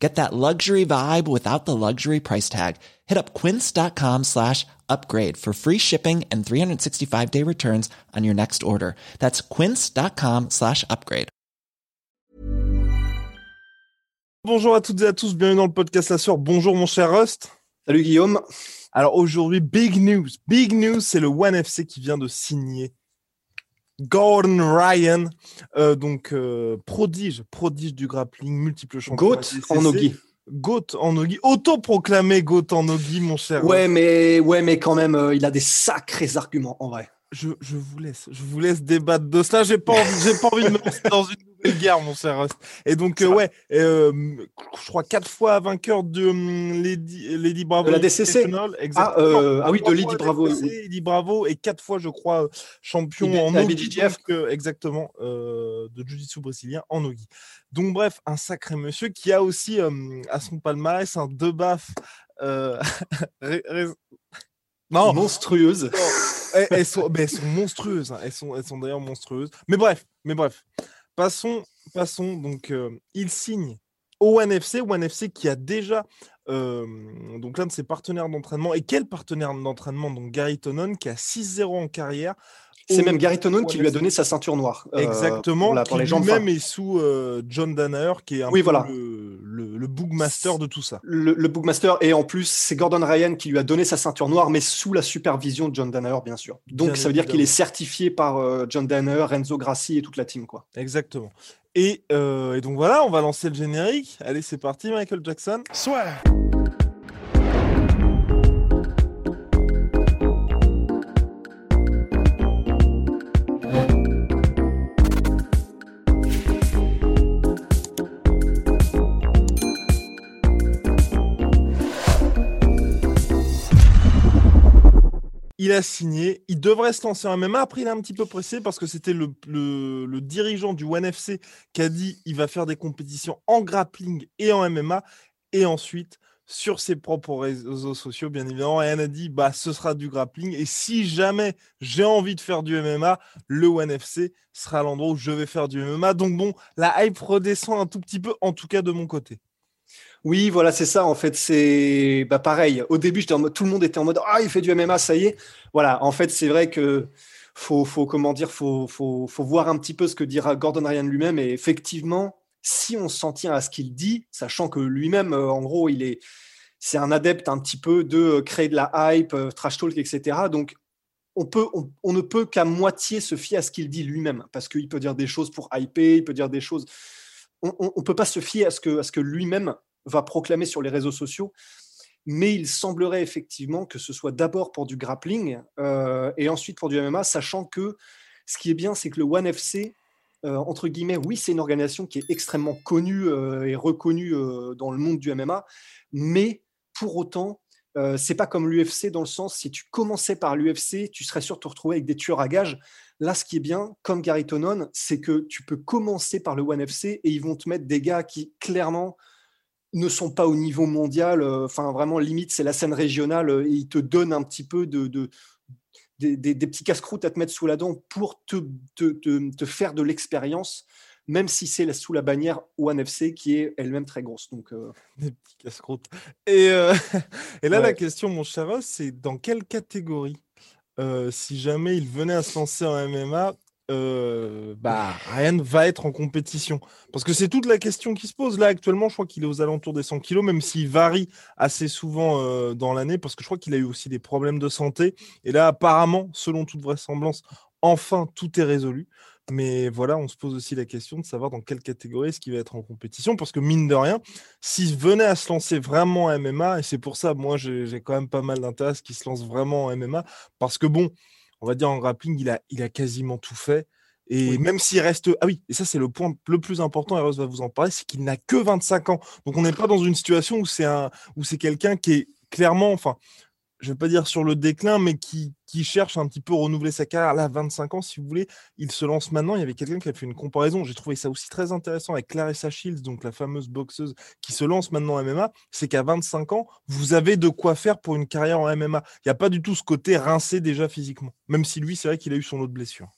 Get that luxury vibe without the luxury price tag. Hit up quince.com slash upgrade for free shipping and 365 day returns on your next order. That's quince.com slash upgrade. Bonjour à toutes et à tous, bienvenue dans le podcast La Sœur. Bonjour mon cher Rust. Salut Guillaume. Alors aujourd'hui, big news. Big news, c'est le One FC qui vient de signer Gordon Ryan, euh, donc euh, prodige, prodige du grappling, multiple champion. Goat en Nogi. Goat en Nogi, auto-proclamé Goat en Nogi, mon cher. Ouais, mais, ouais, mais quand même, euh, il a des sacrés arguments en vrai. Je, je, vous laisse, je vous laisse débattre de cela. J'ai pas envie, j'ai pas envie de me lancer dans une guerre, mon cher. Et donc, euh, ouais, euh, je crois quatre fois vainqueur de um, Lady, Lady Bravo. De la DCC. Ah, euh, ah, oui, de Lady Bravo. DCC, Lady Bravo et quatre fois, je crois, champion en Nogi. exactement, de Jiu-Jitsu brésilien en Nogi. Donc, bref, un sacré monsieur qui a aussi à son palmarès un deux baffes. non, monstrueuses. elles, sont, mais elles sont monstrueuses. Hein. Elles sont, elles sont d'ailleurs monstrueuses. Mais bref, mais bref. Passons, passons. Donc, euh, il signe au NFC, NFC qui a déjà euh, donc l'un de ses partenaires d'entraînement. Et quel partenaire d'entraînement? Donc Gary Tonon qui a 6-0 en carrière. C'est même Gary Tonon qui lui a donné sa ceinture noire. Euh, Exactement. Pour, qui lui-même est sous euh, John Danaher, qui est un oui, peu voilà. le, le, le bookmaster de tout ça. Le, le, bookmaster. Et en plus, c'est Gordon Ryan qui lui a donné sa ceinture noire, mais sous la supervision de John Danaher, bien sûr. Donc, bien ça veut dire qu'il est certifié par euh, John Danaher, Renzo Grassi et toute la team. Quoi. Exactement. Et, euh, et donc voilà, on va lancer le générique. Allez, c'est parti, Michael Jackson. Soit. Il a signé, il devrait se lancer en MMA. Après, il est un petit peu pressé parce que c'était le, le, dirigeant du One FC qui a dit il va faire des compétitions en grappling et en MMA. Et ensuite, sur ses propres réseaux sociaux, bien évidemment, Ryan a dit bah, ce sera du grappling. Et si jamais j'ai envie de faire du MMA, le One FC sera l'endroit où je vais faire du MMA. Donc, bon, la hype redescend un tout petit peu, en tout cas de mon côté. Oui, voilà, c'est ça. En fait, c'est bah, pareil. Au début, tout le monde était en mode Ah, il fait du MMA, ça y est. Voilà, en fait, c'est vrai que faut, faut, comment dire, faut, faut, faut voir un petit peu ce que dira Gordon Ryan lui-même. Et effectivement, si on s'en tient à ce qu'il dit, sachant que lui-même, euh, en gros, il est, c'est un adepte un petit peu de euh, créer de la hype, euh, trash talk, etc. Donc, on, peut, on ne peut qu'à moitié se fier à ce qu'il dit lui-même, parce qu'il peut dire des choses pour hyper, il peut dire des choses. On ne peut pas se fier à ce que, à ce que lui-même va proclamer sur les réseaux sociaux. Mais il semblerait effectivement que ce soit d'abord pour du grappling euh, et ensuite pour du MMA, sachant que ce qui est bien, c'est que le One FC, euh, entre guillemets, oui, c'est une organisation qui est extrêmement connue euh, et reconnue dans le monde du MMA, mais pour autant, euh, c'est pas comme l'UFC dans le sens si tu commençais par l'UFC, tu serais sûr de te retrouver avec des tueurs à gages. Là, ce qui est bien, comme Gary Tonon, c'est que tu peux commencer par le One FC et ils vont te mettre des gars qui clairement ne sont pas au niveau mondial. Enfin, vraiment, limite, c'est la scène régionale et ils te donnent un petit peu de, de des, des, des, petits casse-croûtes à te mettre sous la dent pour te, te, te, te faire de l'expérience, même si c'est sous la bannière One FC qui est elle-même très grosse. Donc, euh... Des petits casse-croûtes. Et, euh... et là, ouais. la question, mon cher c'est dans quelle catégorie, euh, si jamais il venait à se lancer en MMA, euh, bah, Ryan va être en compétition Parce que c'est toute la question qui se pose. Là, actuellement, je crois qu'il est aux alentours des 100 kilos, même s'il varie assez souvent euh, dans l'année, parce que je crois qu'il a eu aussi des problèmes de santé. Et là, apparemment, selon toute vraisemblance, enfin, tout est résolu. Mais voilà, on se pose aussi la question de savoir dans quelle catégorie est-ce qu'il va être en compétition. Parce que mine de rien, s'il venait à se lancer vraiment en MMA, et c'est pour ça, moi, j'ai quand même pas mal d'intérêt à ce qu'il se lance vraiment en MMA, parce que bon, on va dire en grappling, il a, il a quasiment tout fait. Et oui. même s'il reste. Ah oui, et ça, c'est le point le plus important, et Rose va vous en parler, c'est qu'il n'a que 25 ans. Donc, on n'est pas dans une situation où c'est un... quelqu'un qui est clairement. Enfin, je vais pas dire sur le déclin, mais qui, cherche un petit peu à renouveler sa carrière. Là, 25 ans, si vous voulez, il se lance maintenant. Il y avait quelqu'un qui a fait une comparaison. J'ai trouvé ça aussi très intéressant avec Clarissa Shields, donc la fameuse boxeuse qui se lance maintenant en MMA. C'est qu'à 25 ans, vous avez de quoi faire pour une carrière en MMA. Il n'y a pas du tout ce côté rincé déjà physiquement. Même si lui, c'est vrai qu'il a eu son autre blessure.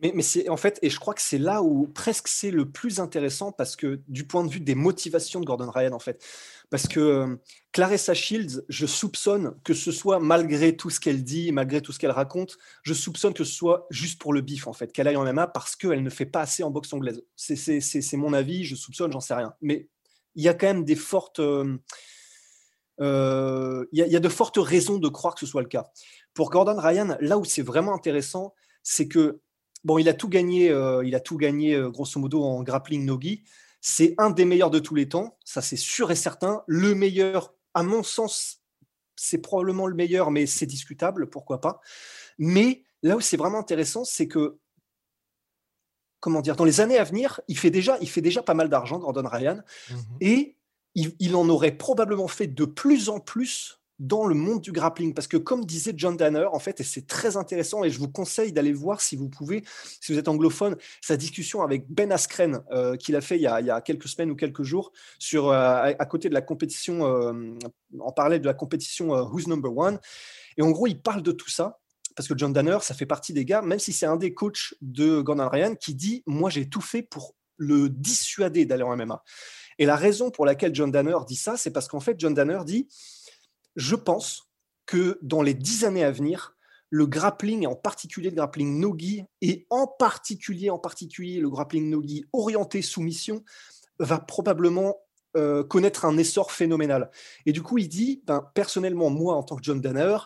Mais, c'est en fait, et je crois que c'est là où presque c'est le plus intéressant parce que du point de vue des motivations de Gordon Ryan, en fait, parce que euh, Clarissa Shields, je soupçonne que ce soit malgré tout ce qu'elle dit, malgré tout ce qu'elle raconte, je soupçonne que ce soit juste pour le bif, en fait, qu'elle aille en MMA parce qu'elle ne fait pas assez en boxe anglaise. C'est mon avis, je soupçonne, j'en sais rien. Mais il y a quand même des fortes. Euh, euh, il y, a de fortes raisons de croire que ce soit le cas. Pour Gordon Ryan, là où c'est vraiment intéressant, c'est que Bon, il a tout gagné, euh, il a tout gagné euh, grosso modo en grappling nogi. C'est un des meilleurs de tous les temps, ça c'est sûr et certain. Le meilleur, à mon sens, c'est probablement le meilleur, mais c'est discutable, pourquoi pas. Mais là où c'est vraiment intéressant, c'est que, comment dire, dans les années à venir, il fait déjà, il fait déjà pas mal d'argent, Gordon Ryan, mmh et il, en aurait probablement fait de plus en plus dans le monde du grappling. Parce que comme disait John Danner, en fait, et c'est très intéressant, et je vous conseille d'aller voir si vous pouvez, si vous êtes anglophone, sa discussion avec Ben Askren, euh, qu'il a fait il y a, quelques semaines ou quelques jours, sur, euh, à, côté de la compétition, euh, en parlait de la compétition Who's Number One. Et en gros, il parle de tout ça. Parce que John Danner, ça fait partie des gars, même si c'est un des coachs de Gordon Ryan, qui dit Moi, j'ai tout fait pour le dissuader d'aller en MMA. Et la raison pour laquelle John Danner dit ça, c'est parce qu'en fait, John Danner dit je pense que dans les dix années à venir, le grappling, en particulier le grappling nogi, et en particulier, en particulier le grappling nogi orienté soumission, va probablement euh, connaître un essor phénoménal. Et du coup, il dit, ben, personnellement, moi, en tant que John Danner,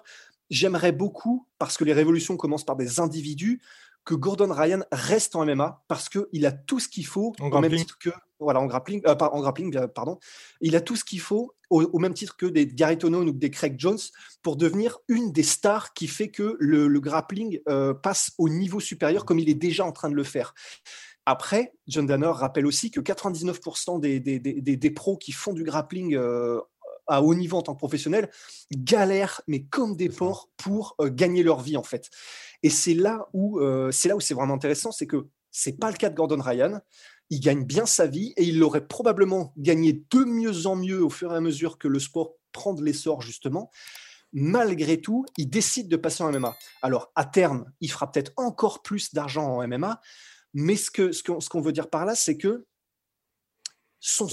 j'aimerais beaucoup, parce que les révolutions commencent par des individus, que Gordon Ryan reste en MMA parce qu'il a tout ce qu'il faut, en même titre que voilà en grappling, euh, en grappling, pardon, il a tout ce qu'il faut au, même titre que des Gary Tonon ou des Craig Jones pour devenir une des stars qui fait que le, grappling euh, passe au niveau supérieur comme il est déjà en train de le faire. Après, John Danner rappelle aussi que 99% des, des, des, pros qui font du grappling euh, à haut niveau en tant que professionnel galèrent, mais comme des porcs, pour gagner leur vie en fait. Et c'est là où c'est là où c'est vraiment intéressant, c'est que c'est pas le cas de Gordon Ryan il gagne bien sa vie et il l'aurait probablement gagné de mieux en mieux au fur et à mesure que le sport prend de l'essor justement. Malgré tout, il décide de passer en MMA. Alors à terme, il fera peut-être encore plus d'argent en MMA, mais ce qu'on ce qu'on veut dire par là, c'est que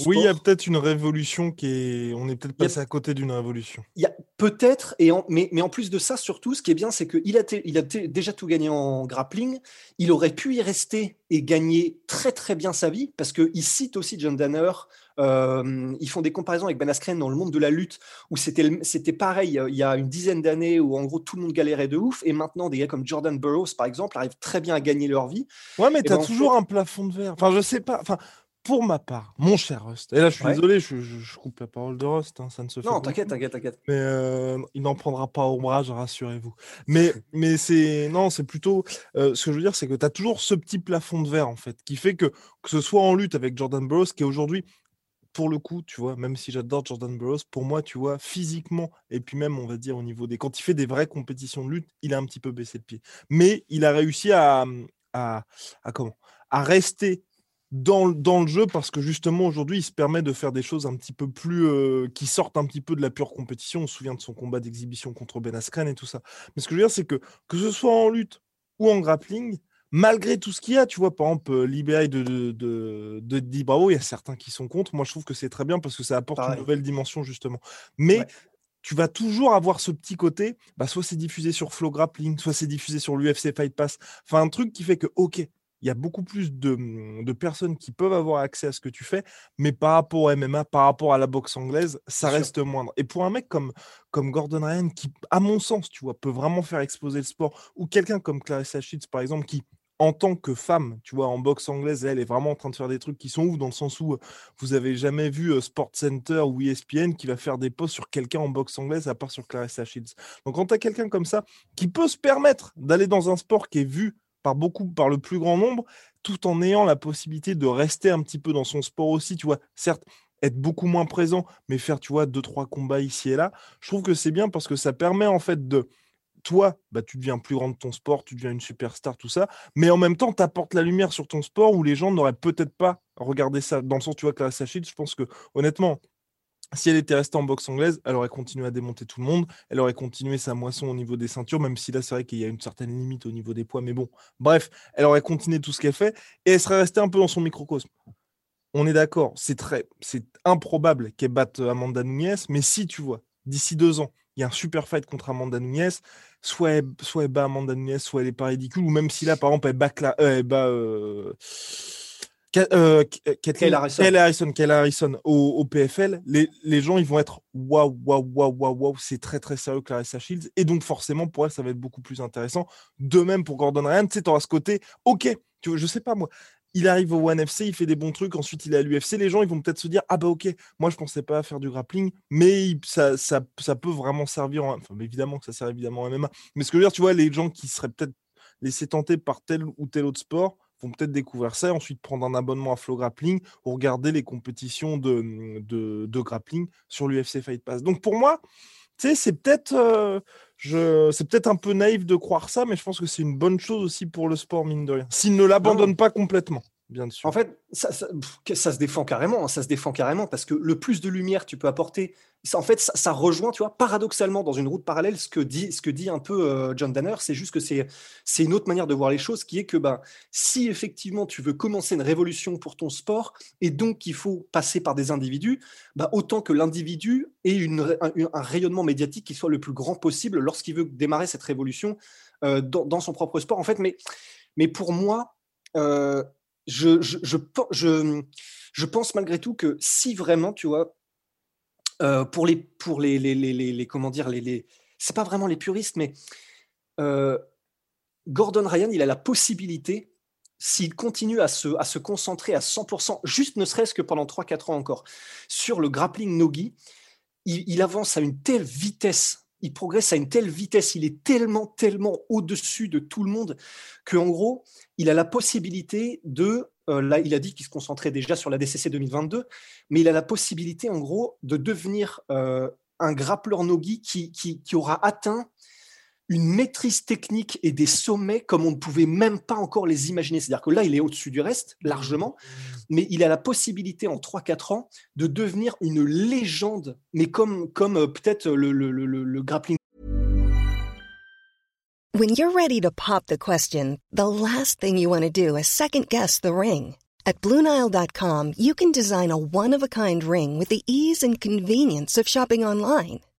oui, il y a peut-être une révolution qui est. On est peut-être passé à côté d'une révolution. Il y a peut-être, et mais, mais, en plus de ça, surtout, ce qui est bien, c'est qu'il a, il a déjà tout gagné en grappling. Il aurait pu y rester et gagner très très bien sa vie, parce qu'il cite aussi John Danner. Euh, ils font des comparaisons avec Ben Askren dans le monde de la lutte, où c'était pareil il y a une dizaine d'années, où en gros tout le monde galérait de ouf, et maintenant des gars comme Jordan Burroughs, par exemple, arrivent très bien à gagner leur vie. Ouais, mais tu as ben, toujours un plafond de verre. Enfin, je sais pas. Enfin, pour ma part, mon cher Rust, et là je suis désolé, je, coupe la parole de Rust, hein, ça ne se fait Non, t'inquiète, t'inquiète, t'inquiète. Mais euh, il n'en prendra pas ombrage, rassurez-vous. Mais, mais c'est. Non, c'est plutôt. Euh, ce que je veux dire, c'est que tu as toujours ce petit plafond de verre, en fait, qui fait que, que ce soit en lutte avec Jordan Burroughs, qui est aujourd'hui, pour le coup, tu vois, même si j'adore Jordan Burroughs, pour moi, tu vois, physiquement, et puis même, on va dire, au niveau des. Quand il fait des vraies compétitions de lutte, il a un petit peu baissé de pied. Mais il a réussi à. à, à comment? À rester dans, le jeu parce que justement aujourd'hui il se permet de faire des choses un petit peu plus euh, qui sortent un petit peu de la pure compétition. On se souvient de son combat d'exhibition contre Ben Askren et tout ça. Mais ce que je veux dire, c'est que que ce soit en lutte ou en grappling, malgré tout ce qu'il y a, tu vois, par exemple, euh, l'IBI de, de, de, de Di Bravo, il y a certains qui sont contre. Moi, je trouve que c'est très bien parce que ça apporte une nouvelle dimension, justement. Mais tu vas toujours avoir ce petit côté, bah, soit c'est diffusé sur Flow Grappling, soit c'est diffusé sur l'UFC Fight Pass. Enfin, un truc qui fait que, ok, il y a beaucoup plus mmh, de, personnes qui peuvent avoir accès à ce que tu fais, mais par rapport au MMA, par rapport à la boxe anglaise, ça reste moindre. Et pour un mec comme, comme Gordon Ryan, qui, à mon sens, tu vois, peut vraiment faire exploser le sport, ou quelqu'un comme Clarissa Shields, par exemple, qui, en tant que femme, tu vois, en boxe anglaise, elle est vraiment en train de faire des trucs qui sont ouf, dans le sens où vous avez jamais vu Sport Center ou ESPN qui va faire des posts sur quelqu'un en boxe anglaise, à part sur Clarissa Shields. Donc, quand tu as quelqu'un comme ça, qui peut se permettre d'aller dans un sport qui est vu par beaucoup, par le plus grand nombre, tout en ayant la possibilité de rester un petit peu dans son sport aussi. Tu vois, certes, être beaucoup moins présent, mais faire, tu vois, deux, trois combats ici et là, je trouve que c'est bien parce que ça permet en fait de. Toi, bah, tu deviens plus grand de ton sport, tu deviens une superstar, tout ça, mais en même temps, tu apportes la lumière sur ton sport où les gens n'auraient peut-être pas regardé ça. Dans le sens, tu vois, Clarissa Shields, je pense que honnêtement, si elle était restée en boxe anglaise, elle aurait continué à démonter tout le monde, elle aurait continué sa moisson au niveau des ceintures, même si là c'est vrai qu'il y a une certaine limite au niveau des poids, mais bon, bref, elle aurait continué tout ce qu'elle fait et elle serait restée un peu dans son microcosme. On est d'accord, c'est très, c'est improbable qu'elle batte Amanda Nunes, mais si tu vois, d'ici deux ans, il y a un super fight contre Amanda Nunes, soit elle, soit bat Amanda Nunes, soit elle est pas ridicule, ou même si là par exemple elle bat, elle bat euh, euh, Kyle Harrison, Harrison au, PFL, les, gens ils vont être waouh, waouh, waouh, waouh, waouh, c'est très très sérieux Clarissa Shields. Et donc forcément pour elle ça va être beaucoup plus intéressant. De même pour Gordon Ryan, tu sais, tu auras ce côté, ok, tu vois, je sais pas moi, il arrive au One FC, il fait des bons trucs, ensuite il est à l'UFC, les gens ils vont peut-être se dire, ah bah ok, moi je pensais pas faire du grappling, mais ça, ça, ça peut vraiment servir, en... enfin évidemment que ça sert évidemment en MMA, mais ce que je veux dire, tu vois, les gens qui seraient peut-être laissés tenter par tel ou tel autre sport, vont peut-être découvrir ça et ensuite prendre un abonnement à Flow Grappling ou regarder les compétitions de, mmh, de, grappling sur l'UFC Fight Pass. Donc pour moi, tu sais, c'est peut-être euh, c'est peut-être un peu naïf de croire ça, mais je pense que c'est une bonne chose aussi pour le sport, mine de rien. S'il ne l'abandonne pas complètement. Bien sûr. En fait, ça, ça, se défend carrément, hein, ça se défend carrément parce que le plus de lumière tu peux apporter, en fait, ça, rejoint, tu vois, paradoxalement dans une route parallèle, ce que dit, ce que dit un peu euh, John Danner, c'est juste que c'est, c'est une autre manière de voir les choses, qui est que ben, si effectivement tu veux commencer une révolution pour ton sport et donc qu'il faut passer par des individus, ben, autant que l'individu ait une, un, rayonnement médiatique qui soit le plus grand possible lorsqu'il veut démarrer cette révolution euh, dans, son propre sport, en fait. Mais, mais pour moi, euh, je, pense malgré tout que si vraiment, tu vois, euh, pour les, pour les, les, les, comment dire, les, c'est pas vraiment les puristes, mais euh, Gordon Ryan, il a la possibilité, s'il continue à se, à se concentrer à 100%, juste ne serait-ce que pendant 3-4 ans encore, sur le grappling nogi, il avance à une telle vitesse il progresse à une telle vitesse, il est tellement, tellement au-dessus de tout le monde qu'en gros, il a la possibilité de, euh, là, il a dit qu'il se concentrait déjà sur la DCC 2022, mais il a la possibilité, en gros, de devenir euh, un grappleur nogi qui, qui, qui aura atteint une maîtrise technique et des sommets comme on ne pouvait même pas encore les imaginer. C'est-à-dire que là, il est au-dessus du reste, largement, mais il a la possibilité en 3-4 ans de devenir une légende, mais comme, comme euh, peut-être le, le, le, le grappling. When you're ready to pop the question, the last thing you want to do is second guess the ring. At BlueNile.com, you can design a one-of-a-kind ring with the ease and convenience of shopping online.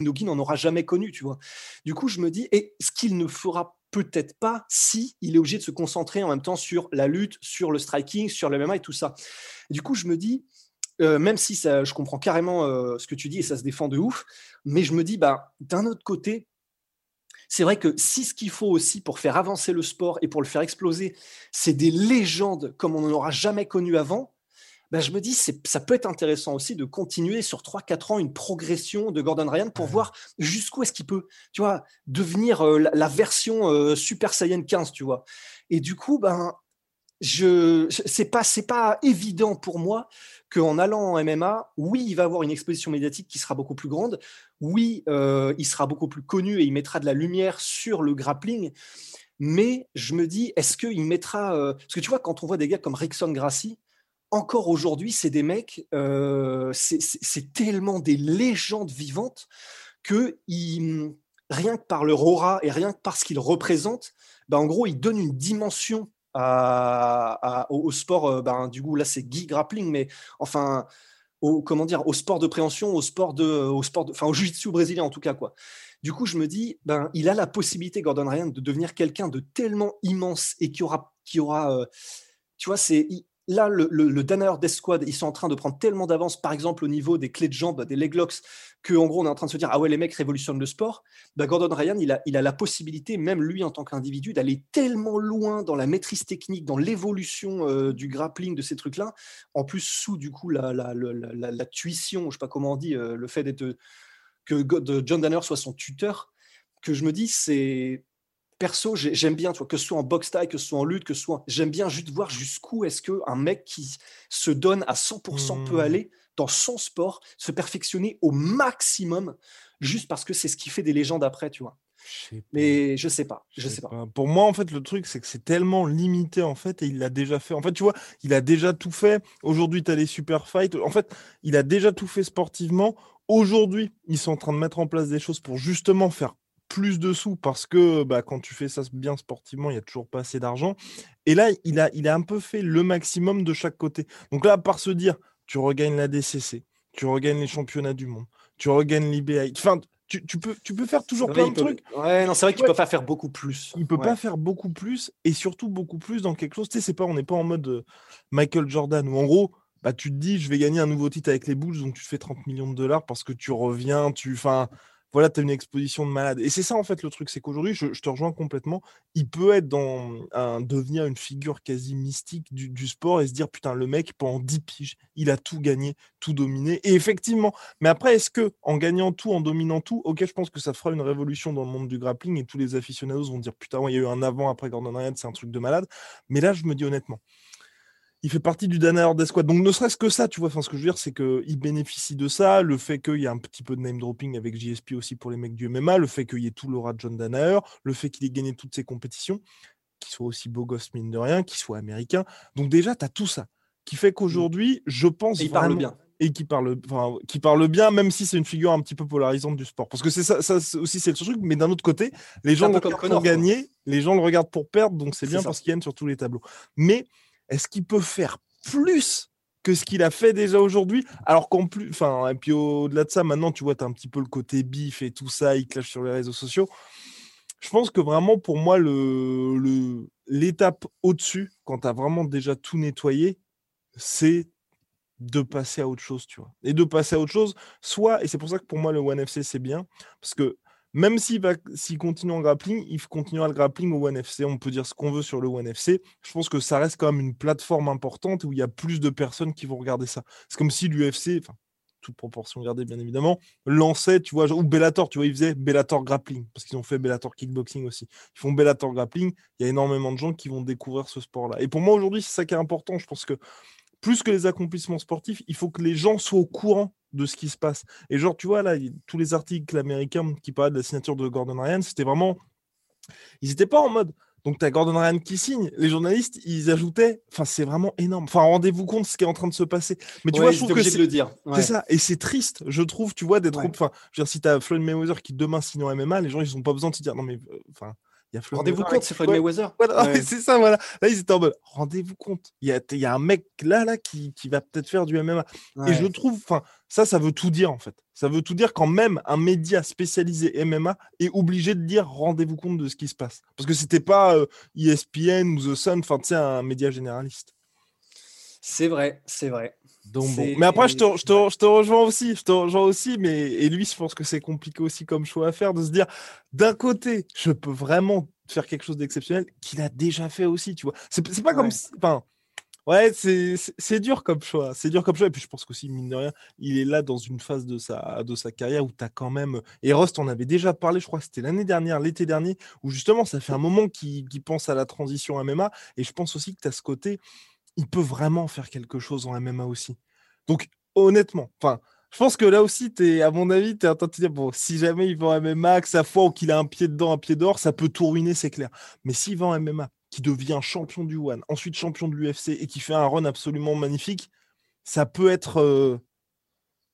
Nogi n'en aura jamais connu, tu vois. Du coup, je me dis, et ce qu'il ne fera peut-être pas si il est obligé de se concentrer en même temps sur la lutte, sur le striking, sur le MMA et tout ça. du coup, je me dis, euh, même si je comprends carrément euh, ce que tu dis et ça se défend de ouf, mais je me dis, bah, d'un autre côté, c'est vrai que si ce qu'il faut aussi pour faire avancer le sport et pour le faire exploser, c'est des légendes comme on n'en aura jamais connu avant, bah, je me dis, ça peut être intéressant aussi de continuer sur 3-4 ans une progression de Gordon Ryan pour voir jusqu'où est-ce qu'il peut, tu vois, devenir euh, la, version euh, Super Saiyan 15, tu vois. Et du coup, ben, je, c'est pas, c'est pas évident pour moi qu'en allant en MMA, oui, il va avoir une exposition médiatique qui sera beaucoup plus grande. Oui, euh, il sera beaucoup plus connu et il mettra de la lumière sur le grappling. Mais je me dis, est-ce qu'il mettra. Parce que tu vois, quand on voit des gars comme Rickson Gracie, encore aujourd'hui, c'est des mecs, euh, c'est tellement des légendes vivantes que rien que par leur aura et rien que par ce qu'ils représentent, ben, en gros, ils donnent une dimension au, sport. Euh, ben, du coup, là, c'est Guy Grappling, mais enfin, au, comment dire, au sport de préhension, au sport de, au sport, enfin, au jiu-jitsu brésilien en tout cas, quoi. Du coup, je me dis, ben, il a la possibilité, Gordon Ryan, de devenir quelqu'un de tellement immense et qui aura, qui aura, euh, tu vois, c'est là, le, le, Danaher Death Squad, ils sont en train de prendre tellement d'avance, par exemple au niveau des clés de jambes, des leg locks, qu'en gros, on est en train de se dire, ah ouais, les mecs révolutionnent le sport. Bah, Gordon Ryan, il a, la possibilité, même lui en tant qu'individu, d'aller tellement loin dans la maîtrise technique, dans l'évolution euh, du grappling, de ces trucs-là. En plus, sous du coup la, tuition, je sais pas comment on dit, euh, le fait d'être que John Danner soit son tuteur, que je me dis, c'est perso, j'aime bien, tu vois, que ce soit en boxe taille, que ce soit en lutte, que ce soit. J'aime bien juste voir jusqu'où est-ce qu'un mec qui se donne à 100% peut mmh. aller dans son sport, se perfectionner au maximum, juste parce que c'est ce qui fait des légendes après, tu vois. Mais je sais pas, je, sais, pas. Pour moi, en fait, le truc, c'est que c'est tellement limité, en fait, et il l'a déjà fait. En fait, tu vois, il a déjà tout fait. Aujourd'hui, tu as les super fights. En fait, il a déjà tout fait sportivement. Aujourd'hui, ils sont en train de mettre en place des choses pour justement faire plus de sous parce que bah, quand tu fais ça bien sportivement, il n'y a toujours pas assez d'argent. Et là, il a, il a un peu fait le maximum de chaque côté. Donc là, par se dire, tu regagnes la DCC, tu regagnes les championnats du monde, tu regagnes l'IBA. Enfin, tu, tu, peux, tu peux faire toujours plein de trucs. Ouais, non, c'est vrai qu'il ne peut pas faire beaucoup plus. Il peut pas faire beaucoup plus et surtout beaucoup plus dans quelque chose. Tu sais, c'est pas, on n'est pas en mode euh, Michael Jordan où en gros, bah, tu te dis, je vais gagner un nouveau titre avec les Bulls, donc tu te fais 30 millions de dollars parce que tu reviens, tu. Enfin, voilà, tu as une exposition de malade. Et c'est ça, en fait, le truc, c'est qu'aujourd'hui, je, te rejoins complètement. Il peut être dans un devenir une figure quasi mystique du, sport et se dire, putain, le mec, pendant 10 piges, il a tout gagné, tout dominé. Et effectivement, mais après, est-ce que en gagnant tout, en dominant tout, ok, je pense que ça fera une révolution dans le monde du grappling et tous les aficionados vont dire, putain, il y a eu un avant, après Gordon Ryan, c'est un truc de malade. Mais là, je me dis honnêtement, il fait partie du Danaher d'Esquad. Donc, ne serait-ce que ça, tu vois, enfin, ce que je veux dire, c'est qu'il bénéficie de ça, le fait qu'il y a un petit peu de name dropping avec JSP aussi pour les mecs du MMA, le fait qu'il y ait tout l'aura de John Danaher, le fait qu'il ait gagné toutes ses compétitions, qu'il soit aussi beau gosse, mine de rien, qu'il soit américain. Donc, déjà, tu as tout ça qui fait qu'aujourd'hui, je pense. Et il parle bien. Et qui parle, enfin, qui parle bien, même si c'est une figure un petit peu polarisante du sport. Parce que c'est ça, ça aussi, c'est le truc. Mais d'un autre côté, les gens le regardent pour gagner, les gens le regardent pour perdre, donc c'est bien parce qu'il gagne sur tous les tableaux. Mais est-ce qu'il peut faire plus que ce qu'il a fait déjà aujourd'hui? Alors qu'en plus, enfin, et puis au-delà de ça, maintenant, tu vois, tu as un petit peu le côté bif et tout ça, il clash sur les réseaux sociaux. Je pense que vraiment, pour moi, l'étape au-dessus, quand tu as vraiment déjà tout nettoyé, c'est de passer à autre chose, tu vois. Et de passer à autre chose, soit, et c'est pour ça que pour moi, le One FC, c'est bien, parce que même s'il s'il continue en grappling, il continuera le grappling au One FC. On peut dire ce qu'on veut sur le One FC. Je pense que ça reste quand même une plateforme importante où il y a plus de personnes qui vont regarder ça. C'est comme si l'UFC, enfin, toute proportion gardée bien évidemment, lançait, tu vois, ou Bellator, tu vois, ils faisaient Bellator Grappling, parce qu'ils ont fait Bellator Kickboxing aussi. Ils font Bellator Grappling, il y a énormément de gens qui vont découvrir ce sport-là. Et pour moi, aujourd'hui, c'est ça qui est important. Je pense que plus que les accomplissements sportifs, il faut que les gens soient au courant de ce qui se passe. Et genre, tu vois, là, tous les articles américains qui parlaient de la signature de Gordon Ryan, c'était vraiment. Ils n'étaient pas en mode. Donc, tu as Gordon Ryan qui signe. Les journalistes, ils ajoutaient. Enfin, c'est vraiment énorme. Enfin, rendez-vous compte de ce qui est en train de se passer. Mais tu vois, je trouve que c'est. le dire. C'est ça. Et c'est triste, je trouve, tu vois, d'être. Enfin, je veux dire, si tu as Floyd Mayweather qui demain signe en MMA, les gens, ils n'ont pas besoin de se dire non, mais. Euh, enfin. Rendez-vous compte, c'est Floyd Mayweather. C'est ça, voilà. Là, ils étaient en mode, rendez-vous compte. Il y a, y a, un mec là, là, qui, qui va peut-être faire du MMA. Et je trouve, enfin, ça, ça veut tout dire, en fait. Ça veut tout dire quand même un média spécialisé MMA est obligé de dire rendez-vous compte de ce qui se passe. Parce que c'était pas ESPN euh, e ou The Sun, enfin, tu sais, un média généraliste. C'est vrai, c'est vrai. Mais après, je te, je, te, je te, rejoins aussi. Je te rejoins aussi. Mais et lui, je pense que c'est compliqué aussi comme choix à faire de se dire d'un côté, je peux vraiment faire quelque chose d'exceptionnel qu'il a déjà fait aussi. Tu vois, c'est pas comme. Enfin, ouais, c'est dur comme choix. C'est dur comme choix. Et puis je pense qu'aussi, mine de rien, il est là dans une phase de sa, de sa carrière où tu as quand même. Et Rust, on avait déjà parlé, je crois que c'était l'année dernière, l'été dernier, où justement, ça fait un moment qu'il pense à la transition MMA. Et je pense aussi que tu as ce côté il peut vraiment faire quelque chose en MMA aussi. Donc, honnêtement, enfin, je pense que là aussi, es, à mon avis, tu es en train de te dire, bon, si jamais il va en MMA, que sa foi ou qu'il a un pied dedans, un pied dehors, ça peut tout ruiner, c'est clair. Mais s'il va en MMA, qui devient champion du One, ensuite champion de l'UFC et qui fait un run absolument magnifique, ça peut être. Euh,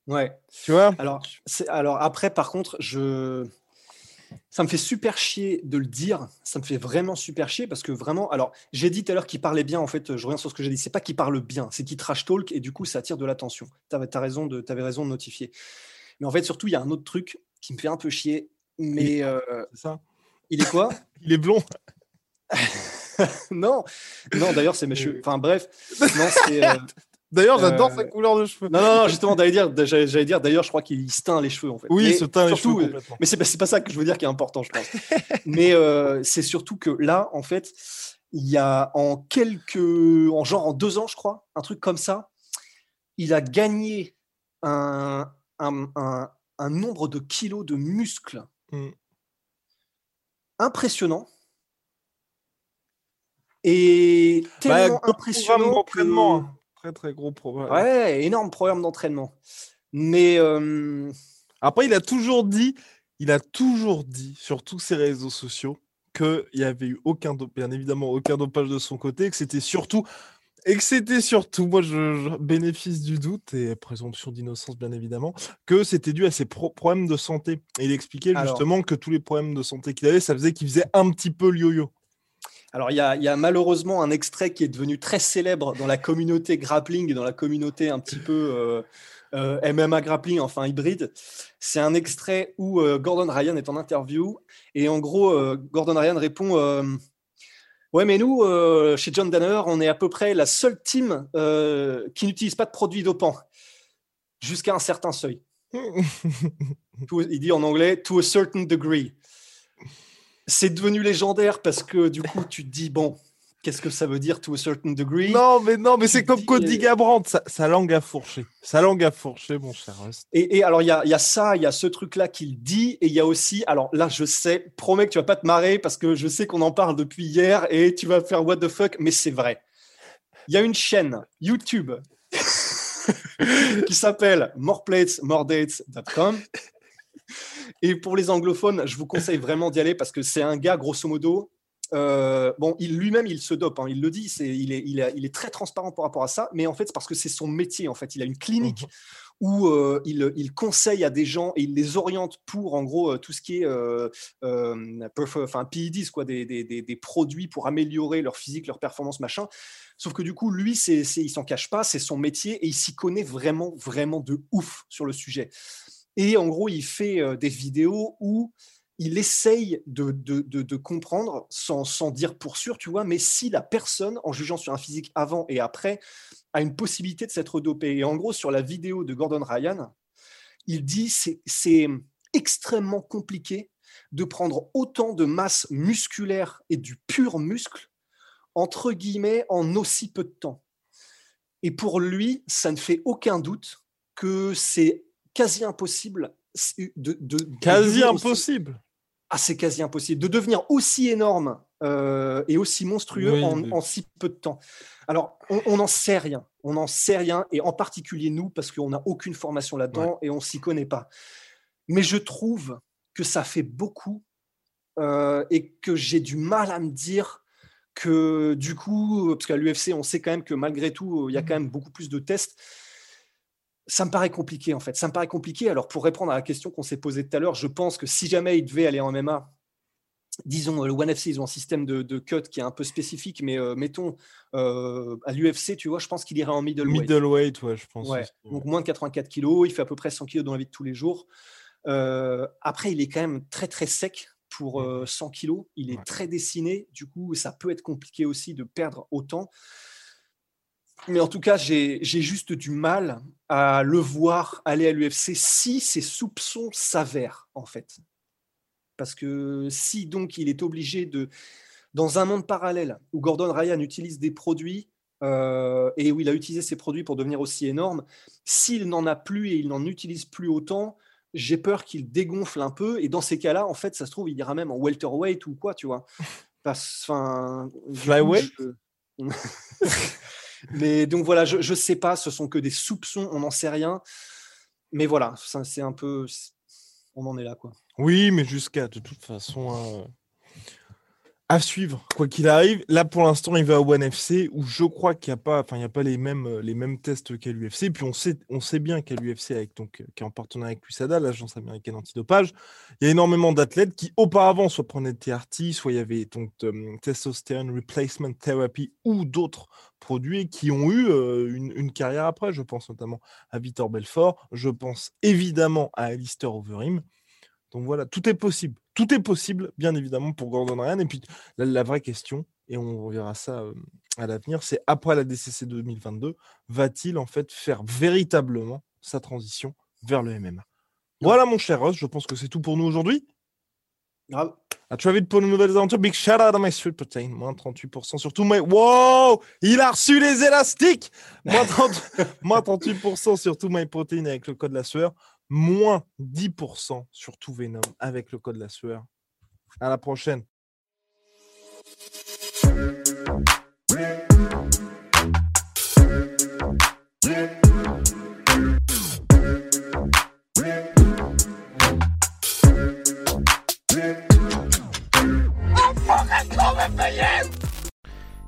ouais. Tu vois? Alors, alors, après, par contre, je ça me fait super chier de le dire. Ça me fait vraiment super chier parce que vraiment, alors j'ai dit tout à l'heure qu'il parlait bien. En fait, je reviens sur ce que j'ai dit. C'est pas qu'il parle bien, c'est qu'il trash talk et du coup ça attire de l'attention. Tu avais, raison de, avais raison de notifier. Mais en fait, surtout, il y a un autre truc qui me fait un peu chier. Mais euh, ça? Il est quoi? Il est blond. non, non. D'ailleurs, c'est mes cheveux. Enfin bref. Non, c'est. euh, D'ailleurs, j'adore Euh, sa couleur de cheveux. Non, non, non, justement, j'allais dire, j'allais dire, d'ailleurs, je crois qu'il se teint les cheveux, en fait. Oui, Mais il se teint les surtout, cheveux euh, complètement. Mais c'est pas, c'est pas ça que je veux dire qui est important, je pense. Mais euh, c'est surtout que là, en fait, il y a en quelques, en genre en deux ans, je crois, un truc comme ça, il a gagné un, un, un- un nombre de kilos de muscles Mm. impressionnant. Et Bah, tellement programme impressionnant que-. Très, très gros programme. Ouais, énorme programme d'entraînement. Mais euh, Après, il a toujours dit, il a toujours dit sur tous ses réseaux sociaux qu'il n'y avait eu aucun, bien évidemment, aucun dopage de son côté, que c'était surtout, et que c'était surtout, moi, je, je- bénéfice du doute et présomption d'innocence, bien évidemment, que c'était dû à ses pro- problèmes de santé. Et il expliquait Alors. justement que tous les problèmes de santé qu'il avait, ça faisait qu'il faisait un petit peu le yo-yo. Alors, il y a, il y a malheureusement un extrait qui est devenu très célèbre dans la communauté grappling et dans la communauté un petit peu euh, euh, MMA grappling, enfin hybride. C'est un extrait où euh, Gordon Ryan est en interview et en gros, Gordon Ryan répond Ouais, mais nous, chez John Danner, on est à peu près la seule team qui n'utilise pas de produits dopants jusqu'à un certain seuil. Il dit en anglais to a certain degree. C'est devenu légendaire parce que du coup, tu te dis bon, qu'est-ce que ça veut dire to a certain degree? Non, mais non, mais c'est comme Cody euh, Garbrandt, sa, sa langue a fourché. Sa langue a fourché, mon cher et, et alors, il y a, il y a ça, il y a ce truc-là qu'il dit, et il y a aussi, alors là, je sais, promets que tu vas pas te marrer parce que je sais qu'on en parle depuis hier et tu vas faire what the fuck, mais c'est vrai. Il y a une chaîne YouTube qui s'appelle moreplates.moredates.com. Et pour les anglophones, je vous conseille vraiment d'y aller parce que c'est un gars, grosso modo. euh, bon, il lui-même, il se dope, hein, il le dit, il, est, il, est, il est très transparent par rapport à ça, mais en fait, c'est parce que c'est son métier. En fait, il a une clinique où euh, il, il conseille à des gens et il les oriente pour, en gros, euh, tout ce qui est euh, enfin, PEDs, quoi, des, des, des, des produits pour améliorer leur physique, leur performance, machin. Sauf que du coup, lui, c'est, il s'en cache pas, c'est son métier et il s'y connaît vraiment, vraiment de ouf sur le sujet. Et en gros, il fait euh, des vidéos où il essaye de, comprendre, sans, dire pour sûr, tu vois, mais si la personne, en jugeant sur un physique avant et après, a une possibilité de s'être dopé. Et en gros, sur la vidéo de Gordon Ryan, il dit c'est extrêmement compliqué de prendre autant de masse musculaire et du pur muscle, entre guillemets, en aussi peu de temps. Et pour lui, ça ne fait aucun doute que c'est quasi impossible de, de- de Quasi devenir aussi- impossible. ah, c'est quasi impossible de devenir aussi énorme euh, et aussi monstrueux Oui, en, si peu de temps. Alors, on n'en sait rien. On n'en sait rien, et en particulier nous, parce qu'on n'a aucune formation là-dedans et on s'y connaît pas. Mais je trouve que ça fait beaucoup euh, et que j'ai du mal à me dire que du coup, parce qu'à l'UFC, on sait quand même que malgré tout, il y a quand même beaucoup plus de tests. Ça me paraît compliqué en fait. Ça me paraît compliqué. Alors pour répondre à la question qu'on s'est posée tout à l'heure, je pense que si jamais il devait aller en MMA, disons le ONE FC, ils ont un système de, de cut qui est un peu spécifique, mais euh, mettons euh, à l'UFC, tu vois, je pense qu'il irait en middleweight. Middleweight, ouais, je pense. Ouais, donc moins de 84 kilos, il fait à peu près 100 kilos dans la vie de tous les jours. Euh, après, il est quand même très très sec pour euh, 100 kilos. Il est Ouais. très dessiné, du coup, ça peut être compliqué aussi de perdre autant. Mais en tout cas, j'ai juste du mal à le voir aller à l'UFC si ses soupçons s'avèrent, en fait. Parce que si donc il est obligé de, dans un monde parallèle où Gordon Ryan utilise des produits euh, et où il a utilisé ces produits pour devenir aussi énorme, s'il n'en a plus et il n'en utilise plus autant, j'ai peur qu'il dégonfle un peu. Et dans ces cas-là, en fait, ça se trouve, il ira même en welterweight ou quoi, tu vois. Parce, Flyweight Mais donc voilà, je ne sais pas, ce sont que des soupçons, on n'en sait rien. Mais voilà, c'est un peu. On en est là, quoi. Oui, mais jusqu'à de toute façon euh, à suivre, quoi qu'il arrive. Là, pour l'instant, il va au One FC où je crois qu'il n'y a pas, enfin, il y a pas les mêmes, euh, les mêmes tests qu'à l'UFC. Puis on sait, on sait bien qu'à l'UFC, avec donc, euh, qui est en partenariat avec l'USADA, l'agence américaine antidopage, il y a énormément d'athlètes qui auparavant soit prenaient de TRT, soit il y avait donc euh, testosterone replacement therapy ou d'autres produits qui ont eu une, carrière après. Je pense notamment à Vitor Belfort. Je pense évidemment à Alistair Overeem. Donc voilà, tout est possible. Tout est possible, bien évidemment, pour Gordon Ryan. Et puis, la, la vraie question, et on verra ça à l'avenir, c'est après la DCC 2022, va-t-il en fait faire véritablement sa transition vers le MMA Voilà mon cher Ross, je pense que c'est tout pour nous aujourd'hui. Grave. À très vite pour de nouvelles aventures. Big shout out à My Sweet Protein. Moins 38% sur tout my. Wow! Il a reçu les élastiques! Moins, 38% sur tout My Protein avec le code la sueur. Moins 10% sur tout Venom avec le code la sueur. À la prochaine.